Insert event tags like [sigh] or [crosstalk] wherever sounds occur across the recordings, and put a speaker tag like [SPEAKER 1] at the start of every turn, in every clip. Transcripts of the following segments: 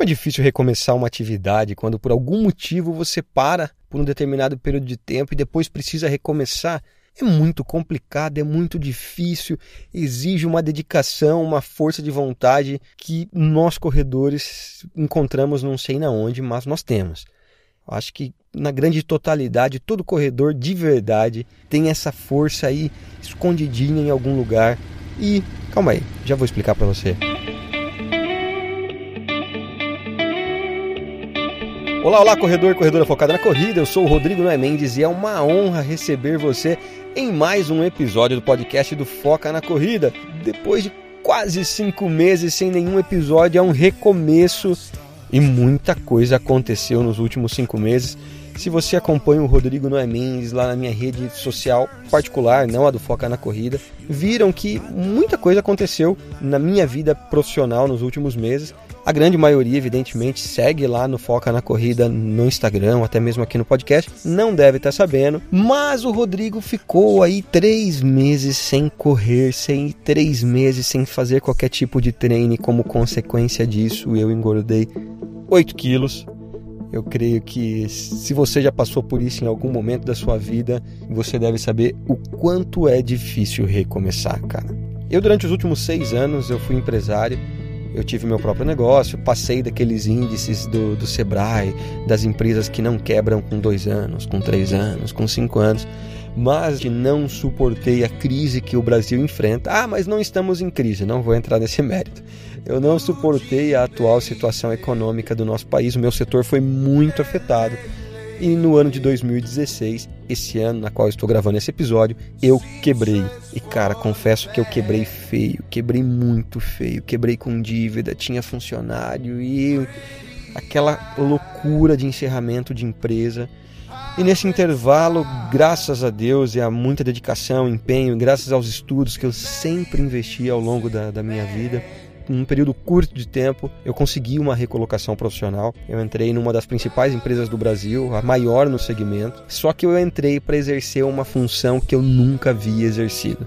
[SPEAKER 1] Como é difícil recomeçar uma atividade quando por algum motivo você para por um determinado período de tempo e depois precisa recomeçar? É muito complicado, é muito difícil, exige uma dedicação, uma força de vontade que nós corredores encontramos não sei na onde, mas nós temos. Acho que na grande totalidade, todo corredor de verdade tem essa força aí escondidinha em algum lugar. E calma aí, já vou explicar para você. Olá, olá, corredor, corredora focada na corrida. Eu sou o Rodrigo Noé Mendes e é uma honra receber você em mais um episódio do podcast do Foca na Corrida. Depois de quase cinco meses sem nenhum episódio, é um recomeço e muita coisa aconteceu nos últimos cinco meses. Se você acompanha o Rodrigo Noé Mendes lá na minha rede social particular, não a do Foca na Corrida, viram que muita coisa aconteceu na minha vida profissional nos últimos meses a grande maioria, evidentemente, segue lá no Foca na Corrida no Instagram, até mesmo aqui no podcast. Não deve estar sabendo. Mas o Rodrigo ficou aí três meses sem correr, sem três meses sem fazer qualquer tipo de treino. E como consequência disso, eu engordei 8 quilos. Eu creio que se você já passou por isso em algum momento da sua vida, você deve saber o quanto é difícil recomeçar, cara. Eu, durante os últimos seis anos, eu fui empresário eu tive meu próprio negócio, passei daqueles índices do, do Sebrae, das empresas que não quebram com dois anos, com três anos, com cinco anos, mas não suportei a crise que o Brasil enfrenta. Ah, mas não estamos em crise, não vou entrar nesse [laughs] mérito. Eu não suportei a atual situação econômica do nosso país, o meu setor foi muito afetado e no ano de 2016, esse ano na qual estou gravando esse episódio, eu quebrei. E cara, confesso que eu quebrei feio, quebrei muito feio, quebrei com dívida, tinha funcionário e aquela loucura de encerramento de empresa. E nesse intervalo, graças a Deus e a muita dedicação, empenho, graças aos estudos que eu sempre investi ao longo da, da minha vida, num período curto de tempo, eu consegui uma recolocação profissional. Eu entrei numa das principais empresas do Brasil, a maior no segmento. Só que eu entrei para exercer uma função que eu nunca havia exercido.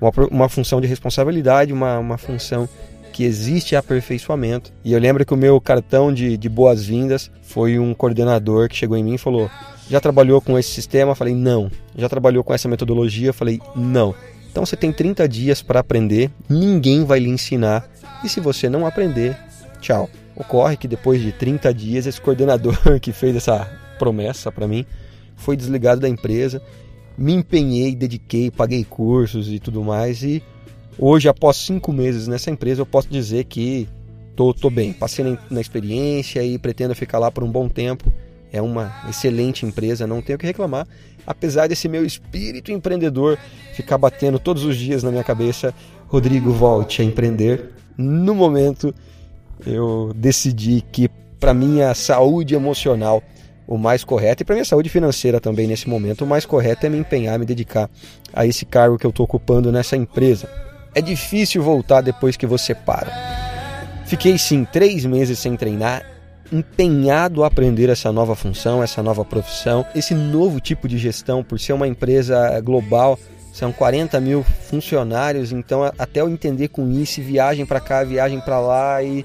[SPEAKER 1] Uma, uma função de responsabilidade, uma, uma função que existe aperfeiçoamento. E eu lembro que o meu cartão de, de boas-vindas foi um coordenador que chegou em mim e falou: Já trabalhou com esse sistema? Eu falei: Não. Já trabalhou com essa metodologia? Eu falei: Não. Então você tem 30 dias para aprender, ninguém vai lhe ensinar e se você não aprender, tchau. Ocorre que depois de 30 dias, esse coordenador [laughs] que fez essa promessa para mim foi desligado da empresa. Me empenhei, dediquei, paguei cursos e tudo mais. E hoje, após cinco meses nessa empresa, eu posso dizer que tô, tô bem. Passei na, na experiência e pretendo ficar lá por um bom tempo. É uma excelente empresa, não tenho o que reclamar. Apesar desse meu espírito empreendedor ficar batendo todos os dias na minha cabeça, Rodrigo, volte a empreender no momento eu decidi que para minha saúde emocional o mais correto e para minha saúde financeira também nesse momento o mais correto é me empenhar, me dedicar a esse cargo que eu estou ocupando nessa empresa. É difícil voltar depois que você para. Fiquei sim três meses sem treinar, empenhado a aprender essa nova função, essa nova profissão, esse novo tipo de gestão, por ser uma empresa global são 40 mil funcionários, então até eu entender com isso, viagem para cá, viagem para lá, e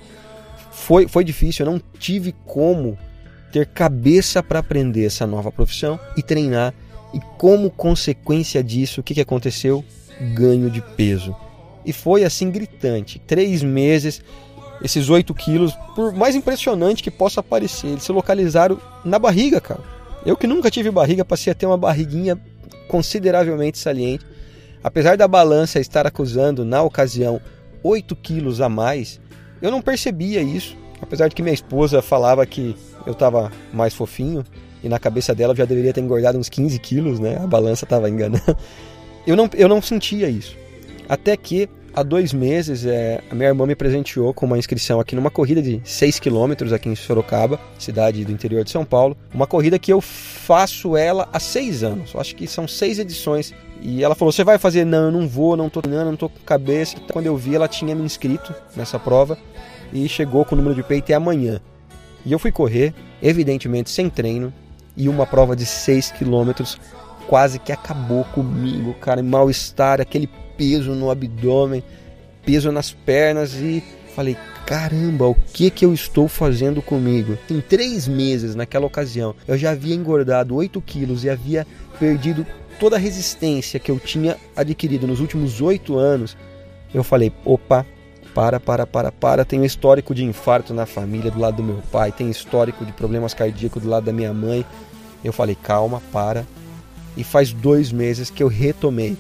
[SPEAKER 1] foi, foi difícil. Eu não tive como ter cabeça para aprender essa nova profissão e treinar. E como consequência disso, o que, que aconteceu? Ganho de peso. E foi assim gritante. Três meses, esses 8 quilos, por mais impressionante que possa parecer, eles se localizaram na barriga, cara. Eu que nunca tive barriga, passei a ter uma barriguinha consideravelmente saliente. Apesar da balança estar acusando, na ocasião, 8 quilos a mais, eu não percebia isso. Apesar de que minha esposa falava que eu estava mais fofinho, e na cabeça dela eu já deveria ter engordado uns 15 quilos, né? A balança estava enganando. Eu não, eu não sentia isso. Até que há dois meses, é, a minha irmã me presenteou com uma inscrição aqui numa corrida de 6 quilômetros aqui em Sorocaba, cidade do interior de São Paulo. Uma corrida que eu faço ela há seis anos. Acho que são seis edições. E ela falou: Você vai fazer? Não, eu não vou, não tô treinando, não tô com cabeça. Quando eu vi, ela tinha me inscrito nessa prova e chegou com o número de peito é amanhã. E eu fui correr, evidentemente sem treino, e uma prova de 6 quilômetros quase que acabou comigo, cara. Mal-estar, aquele peso no abdômen, peso nas pernas e Falei, caramba, o que que eu estou fazendo comigo? Em três meses, naquela ocasião, eu já havia engordado 8 quilos e havia perdido toda a resistência que eu tinha adquirido nos últimos oito anos. Eu falei, opa, para, para, para, para. Tenho histórico de infarto na família do lado do meu pai, tem histórico de problemas cardíacos do lado da minha mãe. Eu falei, calma, para. E faz dois meses que eu retomei.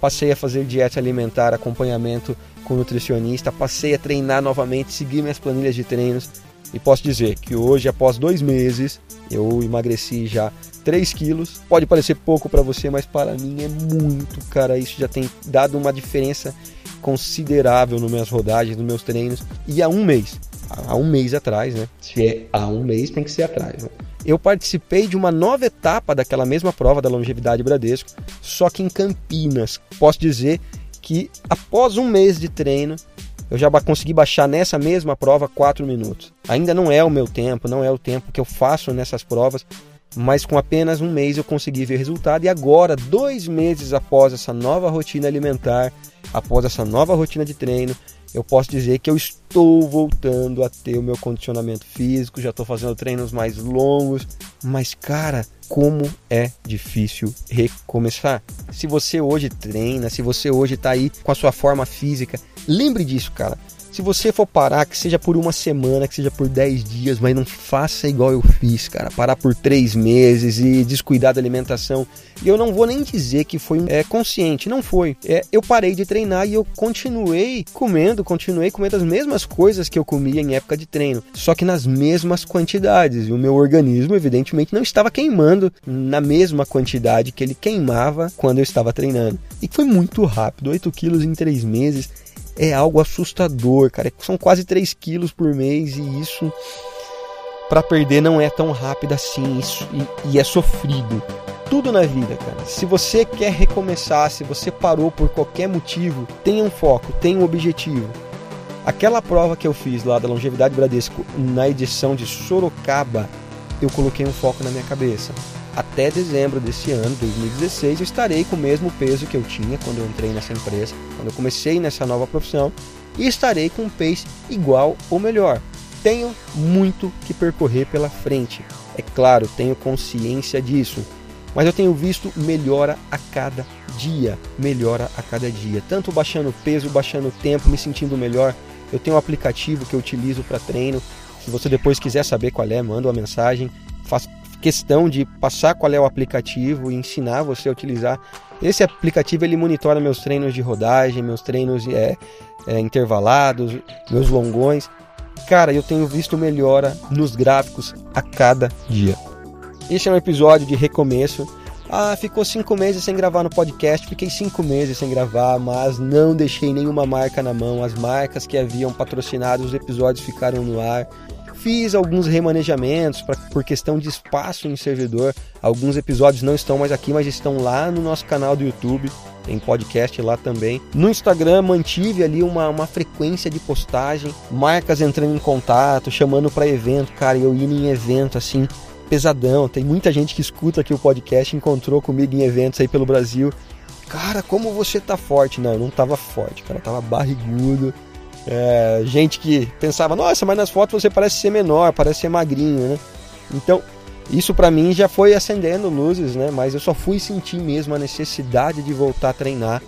[SPEAKER 1] Passei a fazer dieta alimentar, acompanhamento com nutricionista, passei a treinar novamente, seguir minhas planilhas de treinos e posso dizer que hoje, após dois meses, eu emagreci já 3 quilos. Pode parecer pouco para você, mas para mim é muito, cara. Isso já tem dado uma diferença considerável nas minhas rodagens, nos meus treinos. E há um mês, há um mês atrás, né? Se é há um mês, tem que ser atrás, né? Eu participei de uma nova etapa daquela mesma prova da Longevidade Bradesco, só que em Campinas. Posso dizer que após um mês de treino, eu já consegui baixar nessa mesma prova 4 minutos. Ainda não é o meu tempo, não é o tempo que eu faço nessas provas, mas com apenas um mês eu consegui ver resultado. E agora, dois meses após essa nova rotina alimentar, após essa nova rotina de treino, eu posso dizer que eu estou voltando a ter o meu condicionamento físico, já estou fazendo treinos mais longos, mas cara, como é difícil recomeçar. Se você hoje treina, se você hoje está aí com a sua forma física, lembre disso, cara. Se você for parar, que seja por uma semana, que seja por 10 dias, mas não faça igual eu fiz, cara. Parar por 3 meses e descuidar da alimentação. E eu não vou nem dizer que foi é, consciente, não foi. É, eu parei de treinar e eu continuei comendo, continuei comendo as mesmas coisas que eu comia em época de treino, só que nas mesmas quantidades. E o meu organismo, evidentemente, não estava queimando na mesma quantidade que ele queimava quando eu estava treinando. E foi muito rápido 8 quilos em 3 meses é algo assustador, cara. São quase 3 quilos por mês e isso para perder não é tão rápido assim isso, e, e é sofrido. Tudo na vida, cara. Se você quer recomeçar, se você parou por qualquer motivo, tenha um foco, tenha um objetivo. Aquela prova que eu fiz lá da Longevidade Bradesco na edição de Sorocaba, eu coloquei um foco na minha cabeça até dezembro desse ano, 2016, eu estarei com o mesmo peso que eu tinha quando eu entrei nessa empresa, quando eu comecei nessa nova profissão, e estarei com um pace igual ou melhor. Tenho muito que percorrer pela frente, é claro, tenho consciência disso, mas eu tenho visto melhora a cada dia, melhora a cada dia, tanto baixando peso, baixando tempo, me sentindo melhor. Eu tenho um aplicativo que eu utilizo para treino. Se você depois quiser saber qual é, manda uma mensagem. Faz questão de passar qual é o aplicativo e ensinar você a utilizar. Esse aplicativo ele monitora meus treinos de rodagem, meus treinos é, é, intervalados, meus longões. Cara, eu tenho visto melhora nos gráficos a cada dia. Esse é um episódio de recomeço. Ah, ficou cinco meses sem gravar no podcast. Fiquei cinco meses sem gravar, mas não deixei nenhuma marca na mão. As marcas que haviam patrocinado os episódios ficaram no ar. Fiz alguns remanejamentos pra, por questão de espaço em servidor. Alguns episódios não estão mais aqui, mas estão lá no nosso canal do YouTube. Tem podcast lá também. No Instagram mantive ali uma, uma frequência de postagem, marcas entrando em contato, chamando para evento. Cara, eu ia em evento assim, pesadão. Tem muita gente que escuta aqui o podcast, encontrou comigo em eventos aí pelo Brasil. Cara, como você tá forte? Não, eu não tava forte, cara, eu tava barrigudo é, gente que pensava, nossa, mas nas fotos você parece ser menor, parece ser magrinho, né? Então, isso para mim já foi acendendo luzes, né? Mas eu só fui sentir mesmo a necessidade de voltar a treinar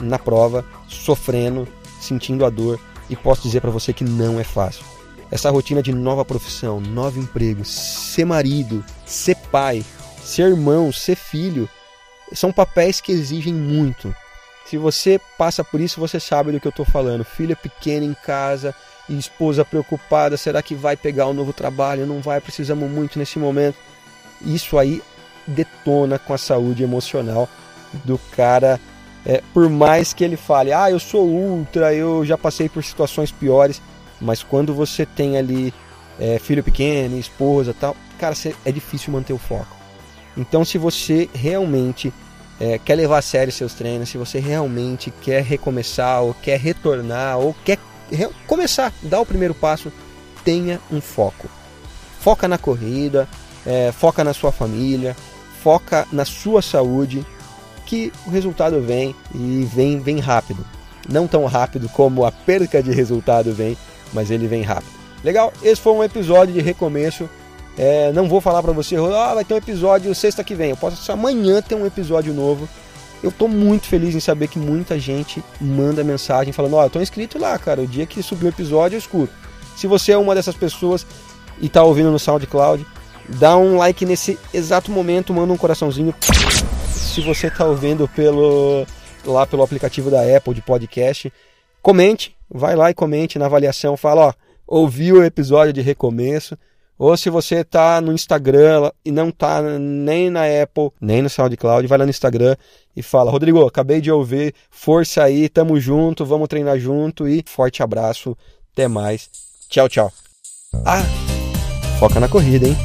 [SPEAKER 1] na prova, sofrendo, sentindo a dor. E posso dizer para você que não é fácil. Essa rotina de nova profissão, novo emprego, ser marido, ser pai, ser irmão, ser filho, são papéis que exigem muito. Se você passa por isso, você sabe do que eu estou falando. Filha pequena em casa e esposa preocupada: será que vai pegar um novo trabalho? Não vai, precisamos muito nesse momento. Isso aí detona com a saúde emocional do cara. É, por mais que ele fale, ah, eu sou ultra, eu já passei por situações piores, mas quando você tem ali é, filho pequeno, esposa tal, cara, é difícil manter o foco. Então, se você realmente é, quer levar a sério seus treinos, se você realmente quer recomeçar ou quer retornar ou quer começar, dar o primeiro passo, tenha um foco. Foca na corrida, é, foca na sua família, foca na sua saúde, que o resultado vem e vem, vem rápido. não tão rápido como a perca de resultado vem, mas ele vem rápido. Legal? Esse foi um episódio de recomeço. É, não vou falar para você, ah, vai ter um episódio sexta que vem. Eu posso amanhã ter um episódio novo. Eu tô muito feliz em saber que muita gente manda mensagem falando: Ó, oh, eu tô inscrito lá, cara. O dia que subir o episódio eu escuto. Se você é uma dessas pessoas e tá ouvindo no SoundCloud, dá um like nesse exato momento, manda um coraçãozinho. Se você tá ouvindo pelo lá pelo aplicativo da Apple de podcast, comente, vai lá e comente na avaliação, fala, ó, ouviu o episódio de recomeço. Ou se você está no Instagram e não está nem na Apple, nem no SoundCloud, vai lá no Instagram e fala: Rodrigo, acabei de ouvir, força aí, tamo junto, vamos treinar junto e forte abraço, até mais, tchau, tchau. Ah, foca na corrida, hein?